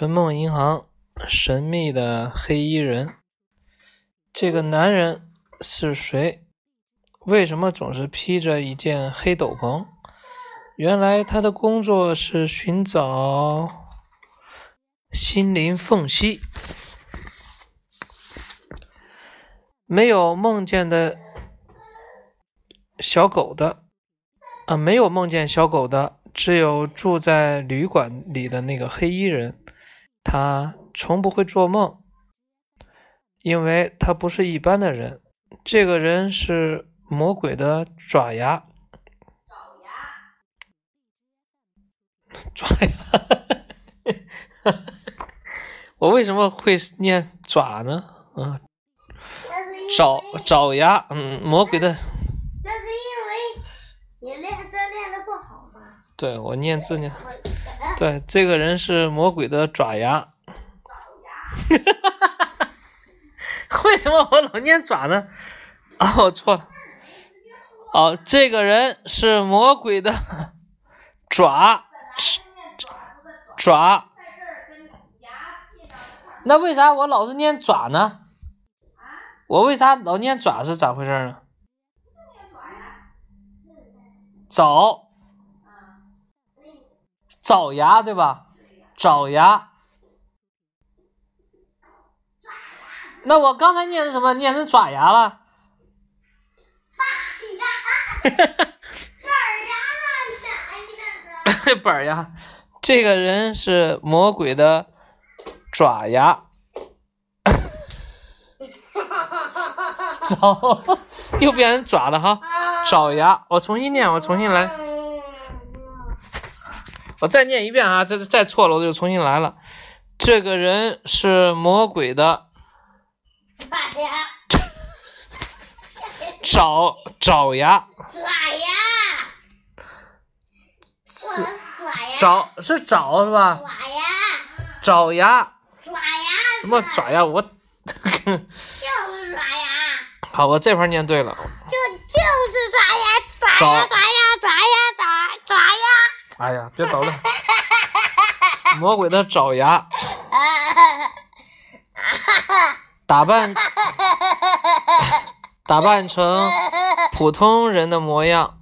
春梦银行神秘的黑衣人，这个男人是谁？为什么总是披着一件黑斗篷？原来他的工作是寻找心灵缝隙。没有梦见的小狗的，啊，没有梦见小狗的，只有住在旅馆里的那个黑衣人。他从不会做梦，因为他不是一般的人。这个人是魔鬼的爪牙。爪牙，我为什么会念爪呢？嗯，爪爪牙，嗯，魔鬼的。那是因为你练字练的不好吗。对，我念字念。对，这个人是魔鬼的爪牙。爪牙。为什么我老念爪呢？啊，我错了。哦，这个人是魔鬼的爪。爪。那为啥我老是念爪呢？我为啥老念爪是咋回事呢？爪。爪牙对吧？爪牙。那我刚才念的什么？念成爪牙了。哈哈哈！本牙，这个人是魔鬼的爪牙。爪 又变成爪了哈，爪牙。我重新念，我重新来。我再念一遍啊！这再错了我就重新来了。这个人是魔鬼的爪 爪牙。爪牙。是爪是爪是吧？爪牙。爪牙。爪牙。什么爪牙？我。就是爪牙。好，我这块念对了。就就是爪牙，爪牙，爪牙，爪牙，爪爪牙。哎呀，别捣乱！魔鬼的爪牙，打扮打扮成普通人的模样，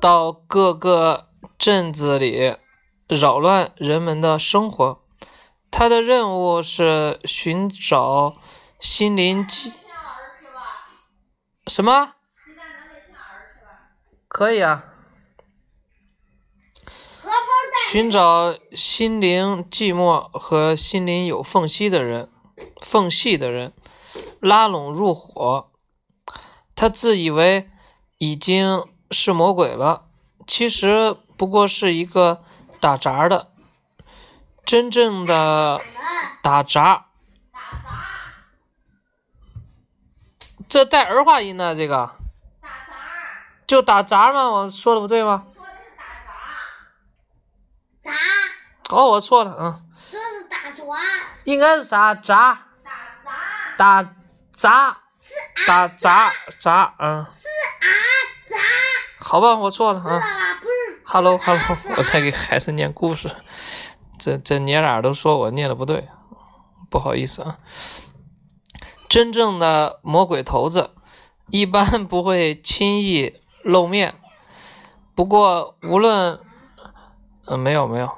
到各个镇子里扰乱人们的生活。他的任务是寻找心灵鸡。什么？可以啊。寻找心灵寂寞和心灵有缝隙的人，缝隙的人，拉拢入伙。他自以为已经是魔鬼了，其实不过是一个打杂的。真正的打杂，这带儿化音呢？这个就打杂吗？我说的不对吗？杂。哦，我错了，嗯。这是打砸。应该是啥？砸。打砸。打砸。打砸砸，嗯。是啊，砸。好吧，我错了啊。不是。Hello，Hello，我在给孩子念故事，这这娘俩都说我念的不对，不好意思啊。真正的魔鬼头子一般不会轻易露面，不过无论。嗯，没有没有，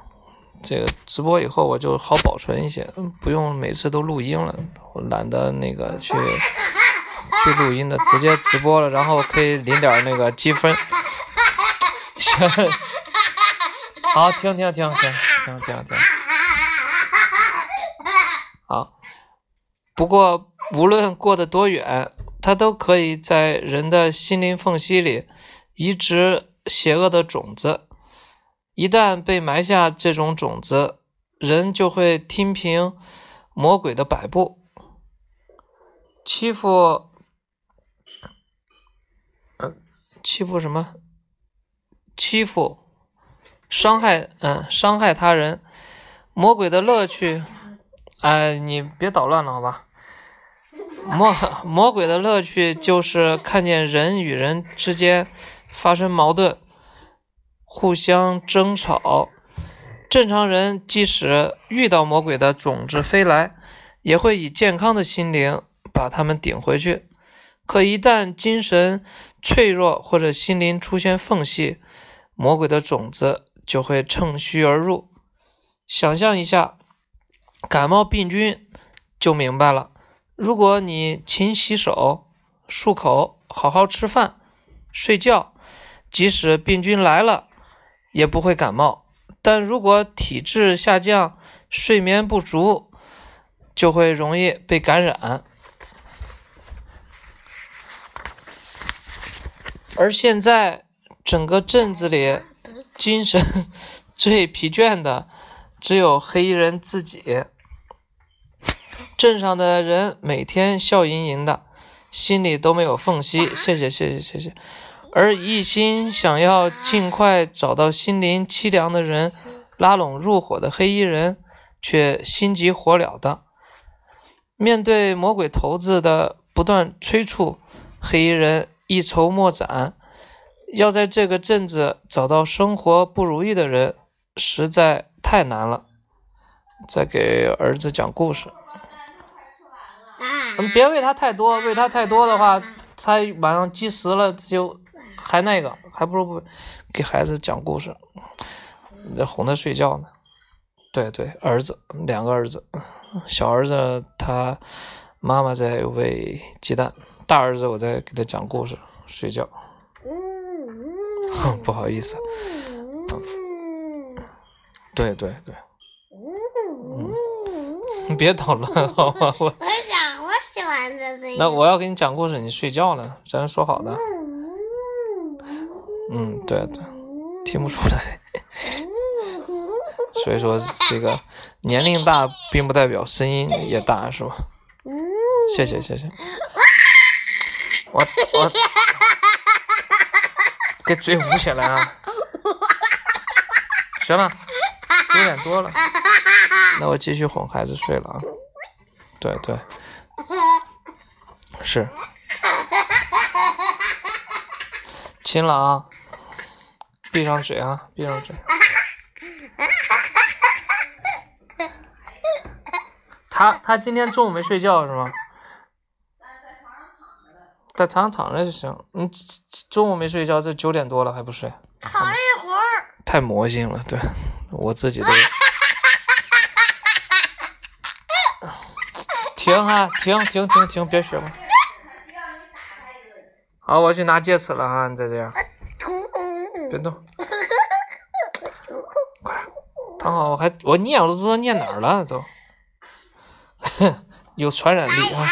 这个直播以后我就好保存一些，不用每次都录音了，我懒得那个去去录音的，直接直播了，然后可以领点那个积分。好，停停停停停停停。好，不过无论过得多远，它都可以在人的心灵缝隙里移植邪恶的种子。一旦被埋下这种种子，人就会听凭魔鬼的摆布，欺负，嗯，欺负什么？欺负，伤害，嗯，伤害他人。魔鬼的乐趣，哎，你别捣乱了，好吧？魔魔鬼的乐趣就是看见人与人之间发生矛盾。互相争吵，正常人即使遇到魔鬼的种子飞来，也会以健康的心灵把它们顶回去。可一旦精神脆弱或者心灵出现缝隙，魔鬼的种子就会趁虚而入。想象一下，感冒病菌就明白了。如果你勤洗手、漱口、好好吃饭、睡觉，即使病菌来了，也不会感冒。但如果体质下降、睡眠不足，就会容易被感染。而现在，整个镇子里精神最疲倦的。只有黑衣人自己。镇上的人每天笑盈盈的，心里都没有缝隙。谢谢，谢谢，谢谢。而一心想要尽快找到心灵凄凉的人，拉拢入伙的黑衣人，却心急火燎的。面对魔鬼头子的不断催促，黑衣人一筹莫展。要在这个镇子找到生活不如意的人，实在。太难了，再给儿子讲故事。嗯，别喂他太多，喂他太多的话，他晚上积食了就还那个，还不如不给孩子讲故事，在哄他睡觉呢。对对，儿子，两个儿子，小儿子他妈妈在喂鸡蛋，大儿子我在给他讲故事睡觉。不好意思。对对对，嗯，你别捣乱好吗？我 我想我喜欢这声音。那我要给你讲故事，你睡觉呢？咱说好的。嗯，对对，听不出来。所以说这个年龄大，并不代表声音也大，是吧？谢谢谢谢。我我给嘴捂起来啊！行了。九点多了，那我继续哄孩子睡了啊。对对，是，亲了啊，闭上嘴啊，闭上嘴。他他今天中午没睡觉是吗？在床上躺着就行。你中午没睡觉，这九点多了还不睡？躺了一会儿。太魔性了，对。我自己都 停哈，停停停停，别学了。好，我去拿戒尺了哈，你再这样，别动。快，躺好，我还我念我都不知道念哪儿了都，有传染力啊。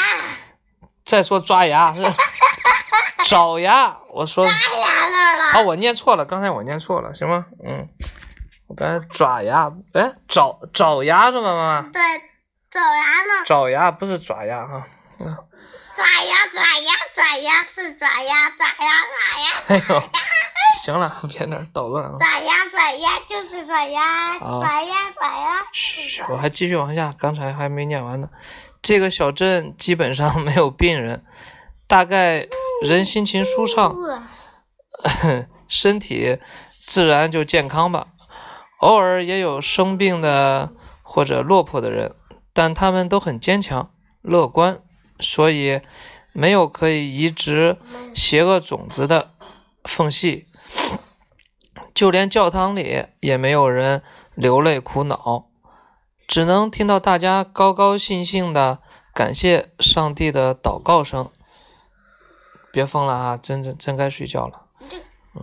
再说抓牙 是爪牙，我说。啊，我念错了，刚才我念错了，行吗？嗯。我刚才爪牙，哎，爪爪牙是吗，妈妈？对，爪牙呢？爪牙不是爪牙哈。爪牙，爪牙，爪牙是爪牙，爪牙，爪牙。哎呦，行了，别那捣乱啊。爪牙，爪牙就是爪牙，爪牙，爪牙。嘘，我还继续往下，刚才还没念完呢。这个小镇基本上没有病人，大概人心情舒畅，身体自然就健康吧。偶尔也有生病的或者落魄的人，但他们都很坚强、乐观，所以没有可以移植邪恶种子的缝隙。就连教堂里也没有人流泪苦恼，只能听到大家高高兴兴的感谢上帝的祷告声。别疯了啊！真真真该睡觉了。嗯。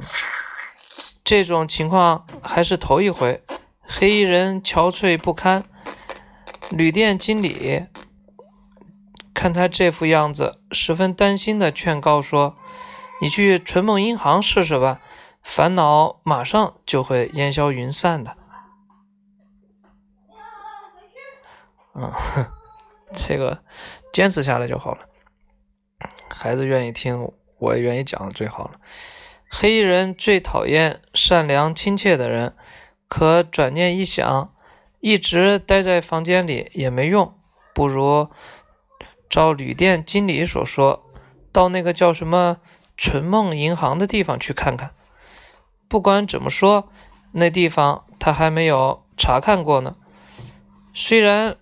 这种情况还是头一回，黑衣人憔悴不堪。旅店经理看他这副样子，十分担心的劝告说：“你去纯梦银行试试吧，烦恼马上就会烟消云散的。”嗯，这个坚持下来就好了。孩子愿意听，我也愿意讲，最好了。黑衣人最讨厌善良亲切的人，可转念一想，一直待在房间里也没用，不如照旅店经理所说，到那个叫什么“纯梦银行”的地方去看看。不管怎么说，那地方他还没有查看过呢。虽然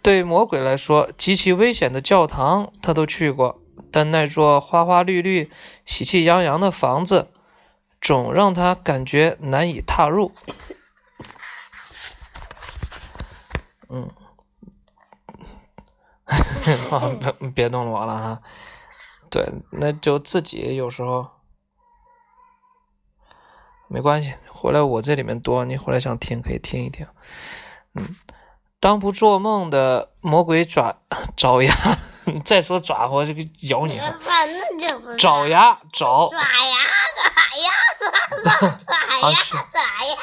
对魔鬼来说极其危险的教堂他都去过，但那座花花绿绿、喜气洋洋的房子总让他感觉难以踏入。嗯，别别动我了哈。对，那就自己有时候没关系，回来我这里面多，你回来想听可以听一听。嗯，当不做梦的魔鬼爪爪牙，再说爪我这个咬你 爪牙爪，爪牙 爪牙爪爪爪呀好是爪牙，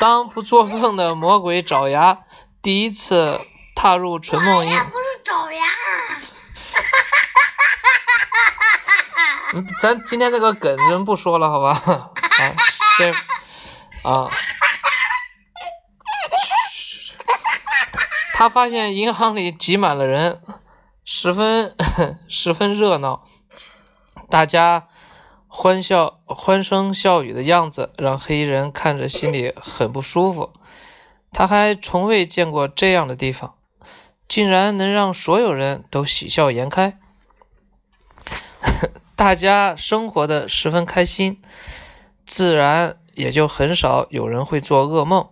当不做梦的魔鬼爪牙第一次踏入纯梦不是爪呀，嗯咱今天这个梗真不说了，好吧？好，先啊。他发现银行里挤满了人，十分十分热闹，大家欢笑欢声笑语的样子让黑衣人看着心里很不舒服。他还从未见过这样的地方，竟然能让所有人都喜笑颜开。大家生活的十分开心，自然也就很少有人会做噩梦。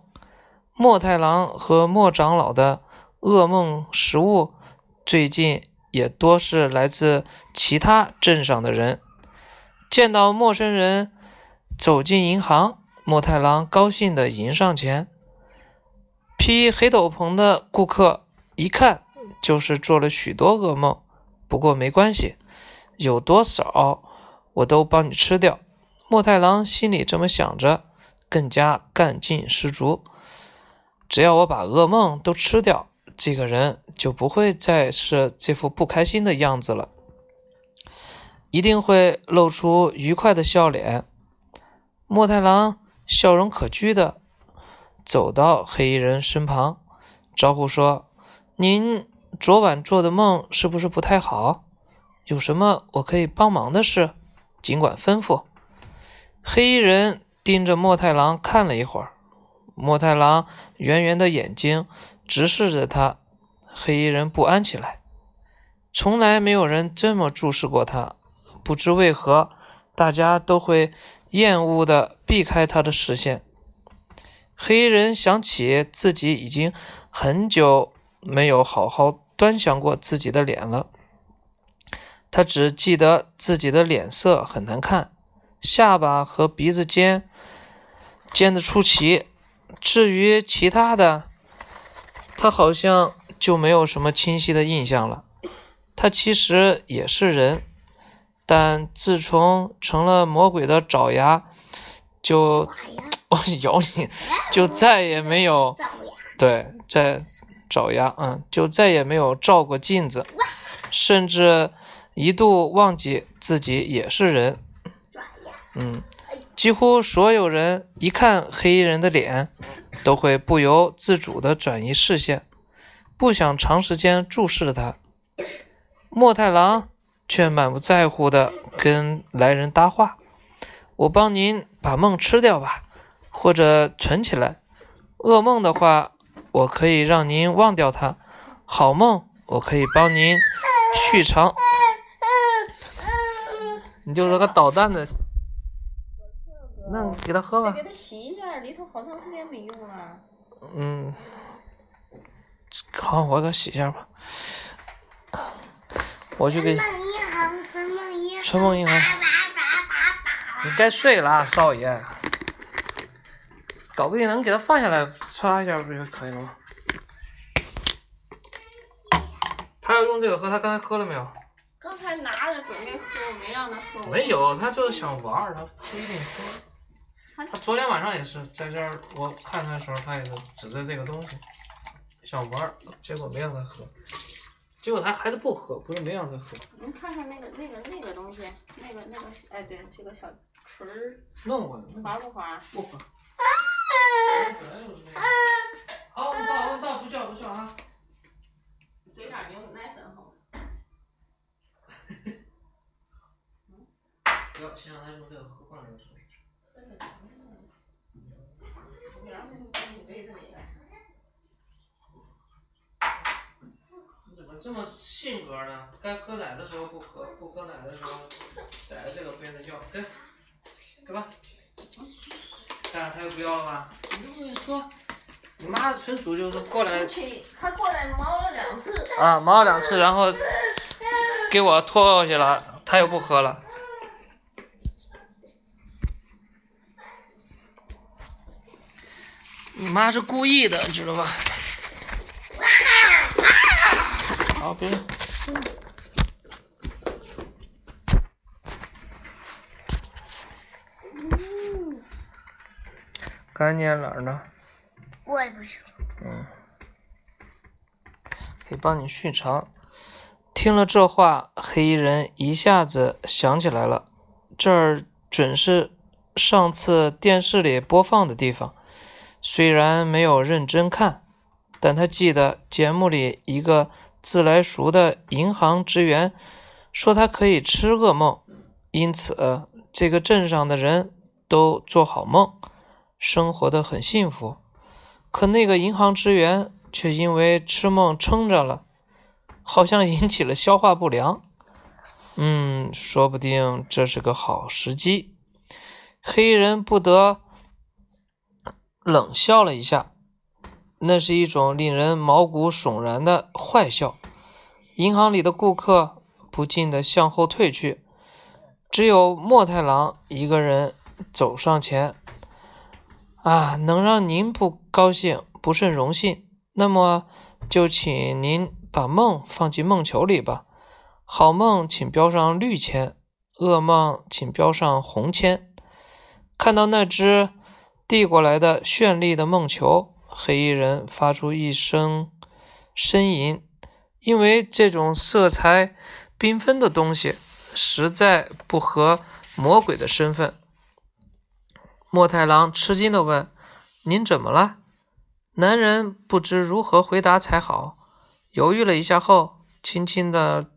莫太郎和莫长老的噩梦食物最近也多是来自其他镇上的人。见到陌生人走进银行，莫太郎高兴地迎上前。披黑斗篷的顾客一看就是做了许多噩梦，不过没关系，有多少我都帮你吃掉。莫太郎心里这么想着，更加干劲十足。只要我把噩梦都吃掉，这个人就不会再是这副不开心的样子了，一定会露出愉快的笑脸。莫太郎笑容可掬的走到黑衣人身旁，招呼说：“您昨晚做的梦是不是不太好？有什么我可以帮忙的事，尽管吩咐。”黑衣人盯着莫太郎看了一会儿，莫太郎圆圆的眼睛直视着他，黑衣人不安起来。从来没有人这么注视过他，不知为何，大家都会厌恶的避开他的视线。黑衣人想起自己已经很久没有好好端详过自己的脸了，他只记得自己的脸色很难看，下巴和鼻子尖尖的出奇。至于其他的，他好像就没有什么清晰的印象了。他其实也是人，但自从成了魔鬼的爪牙，就我咬 你，就再也没有，对在爪牙，嗯，就再也没有照过镜子，甚至一度忘记自己也是人。嗯，几乎所有人一看黑衣人的脸，都会不由自主地转移视线，不想长时间注视着他。莫太郎却满不在乎地跟来人搭话：“我帮您把梦吃掉吧，或者存起来。噩梦的话，我可以让您忘掉它；好梦，我可以帮您续长。你就是个捣蛋的。那你给他喝吧得。给他洗一下，里头好长时间没用了。嗯，好，我给他洗一下吧。我去给梦银行，春梦银行，春梦银行叭叭叭叭叭你该睡了啊，少爷。搞不定能给他放下来，擦一下不就可以了吗？他要用这个喝，他刚才喝了没有？刚才拿着准备喝，我没让他喝。没有，他就是想玩儿，他不一定喝。他他昨天晚上也是在这儿，我看他的时候，他也是指着这个东西想玩，结果没让他喝，结果他还是不喝，不是没让他喝，您看看那个那个那个东西，那个那个，哎，对，这个小锤儿弄过来，滑不滑？不滑。好，我们到，我们到，不叫不叫啊。兑点牛奶粉好。不要，先让他用这个喝惯了再这么性格呢？该喝奶的时候不喝，不喝奶的时候逮着这个杯子要，给，给吧。看他又不要了吧？你就跟你说，你妈纯属就是过来去，他过来猫了两次。啊，毛了两次，然后给我拖过去了，他又不喝了。你妈是故意的，知道吧？好，别。该念哪儿呢？我也不行。嗯，可以帮你续长。听了这话，黑衣人一下子想起来了，这儿准是上次电视里播放的地方。虽然没有认真看，但他记得节目里一个自来熟的银行职员说他可以吃噩梦，因此这个镇上的人都做好梦，生活的很幸福。可那个银行职员却因为吃梦撑着了，好像引起了消化不良。嗯，说不定这是个好时机。黑人不得冷笑了一下，那是一种令人毛骨悚然的坏笑。银行里的顾客不禁地向后退去，只有莫太郎一个人走上前。啊，能让您不高兴，不甚荣幸。那么，就请您把梦放进梦球里吧。好梦请标上绿签，噩梦请标上红签。看到那只递过来的绚丽的梦球，黑衣人发出一声呻吟，因为这种色彩缤纷的东西实在不合魔鬼的身份。莫太郎吃惊地问：“您怎么了？”男人不知如何回答才好，犹豫了一下后，轻轻地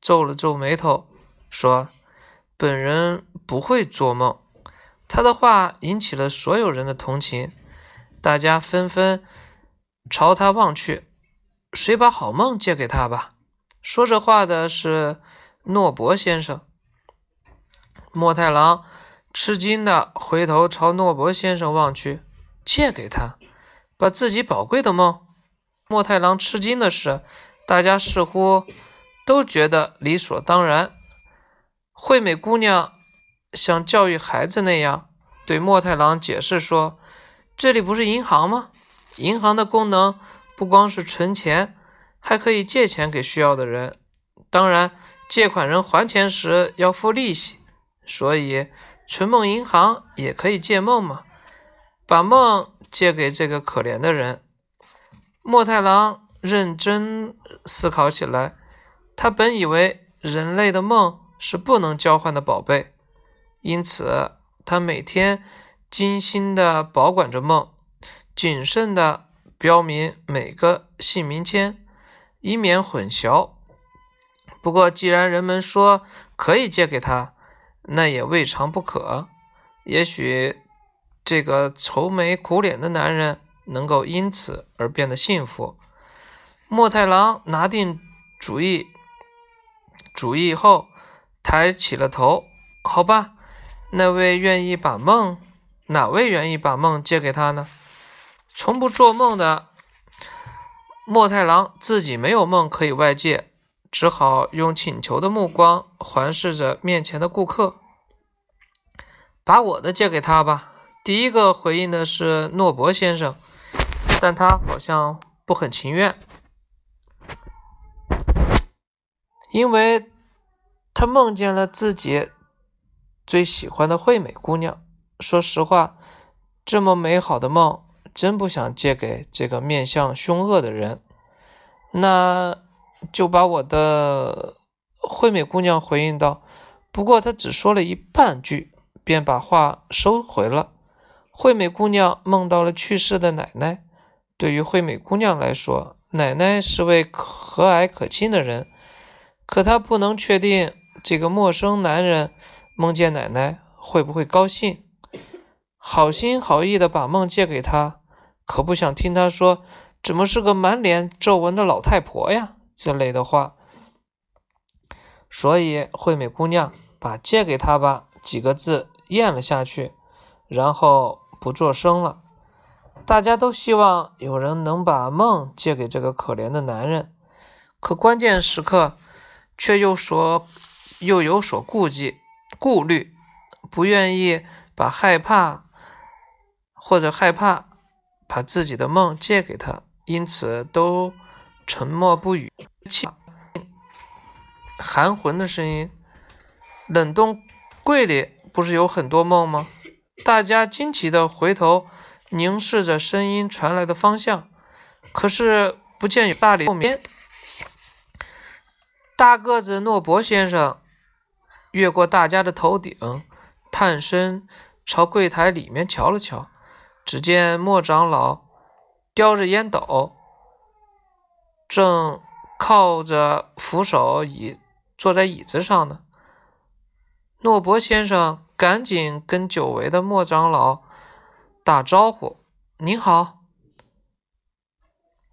皱了皱眉头，说：“本人不会做梦。”他的话引起了所有人的同情，大家纷纷朝他望去。谁把好梦借给他吧？说这话的是诺伯先生。莫太郎。吃惊的回头朝诺伯先生望去，借给他，把自己宝贵的梦。莫太郎吃惊的是，大家似乎都觉得理所当然。惠美姑娘像教育孩子那样对莫太郎解释说：“这里不是银行吗？银行的功能不光是存钱，还可以借钱给需要的人。当然，借款人还钱时要付利息，所以。”存梦银行也可以借梦嘛？把梦借给这个可怜的人。莫太郎认真思考起来。他本以为人类的梦是不能交换的宝贝，因此他每天精心地保管着梦，谨慎地标明每个姓名签，以免混淆。不过，既然人们说可以借给他，那也未尝不可，也许这个愁眉苦脸的男人能够因此而变得幸福。莫太郎拿定主意，主意后抬起了头。好吧，那位愿意把梦，哪位愿意把梦借给他呢？从不做梦的莫太郎自己没有梦可以外借。只好用请求的目光环视着面前的顾客，把我的借给他吧。第一个回应的是诺伯先生，但他好像不很情愿，因为他梦见了自己最喜欢的惠美姑娘。说实话，这么美好的梦，真不想借给这个面相凶恶的人。那。就把我的惠美姑娘回应道，不过她只说了一半句，便把话收回了。惠美姑娘梦到了去世的奶奶。对于惠美姑娘来说，奶奶是位和蔼可亲的人，可她不能确定这个陌生男人梦见奶奶会不会高兴。好心好意的把梦借给他，可不想听他说怎么是个满脸皱纹的老太婆呀。之类的话。所以惠美姑娘把“借给他吧”几个字咽了下去，然后不作声了。大家都希望有人能把梦借给这个可怜的男人，可关键时刻却又所又有所顾忌、顾虑，不愿意把害怕或者害怕把自己的梦借给他，因此都沉默不语。含混的声音，冷冻柜里不是有很多梦吗？大家惊奇的回头。凝视着声音传来的方向，可是不见有大理后面。大个子诺伯先生越过大家的头顶，探身朝柜台里面瞧了瞧，只见莫长老叼着烟斗，正靠着扶手椅坐在椅子上呢。诺伯先生赶紧跟久违的莫长老。打招呼，您好。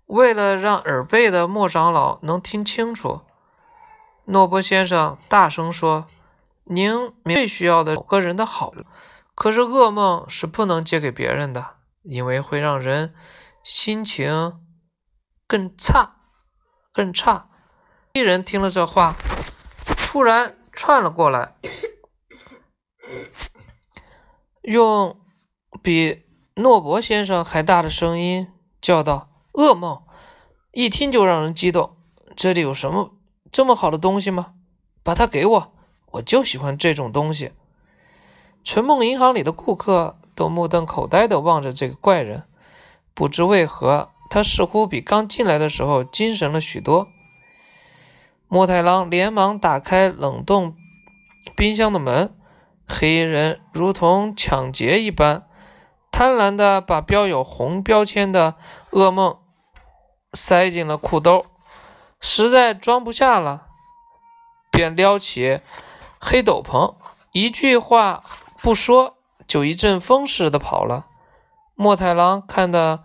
为了让耳背的莫长老能听清楚，诺伯先生大声说：“您最需要的某个人的好，可是噩梦是不能借给别人的，因为会让人心情更差，更差。”一人听了这话，突然窜了过来，用。比诺伯先生还大的声音叫道：“噩梦，一听就让人激动。这里有什么这么好的东西吗？把它给我，我就喜欢这种东西。”纯梦银行里的顾客都目瞪口呆地望着这个怪人，不知为何，他似乎比刚进来的时候精神了许多。莫太郎连忙打开冷冻冰箱的门，黑衣人如同抢劫一般。贪婪地把标有红标签的噩梦塞进了裤兜，实在装不下了，便撩起黑斗篷，一句话不说，就一阵风似的跑了。莫太郎看得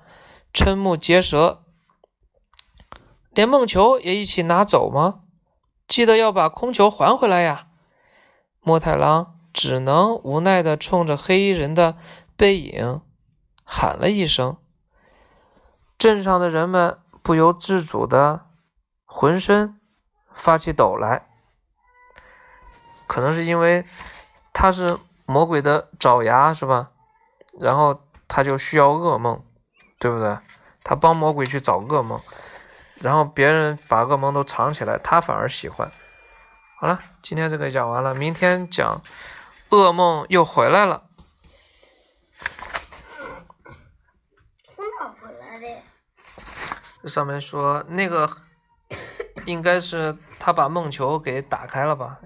瞠目结舌，连梦球也一起拿走吗？记得要把空球还回来呀！莫太郎只能无奈地冲着黑衣人的。背影喊了一声，镇上的人们不由自主的浑身发起抖来，可能是因为他是魔鬼的爪牙，是吧？然后他就需要噩梦，对不对？他帮魔鬼去找噩梦，然后别人把噩梦都藏起来，他反而喜欢。好了，今天这个讲完了，明天讲噩梦又回来了。这上面说那个应该是他把梦球给打开了吧？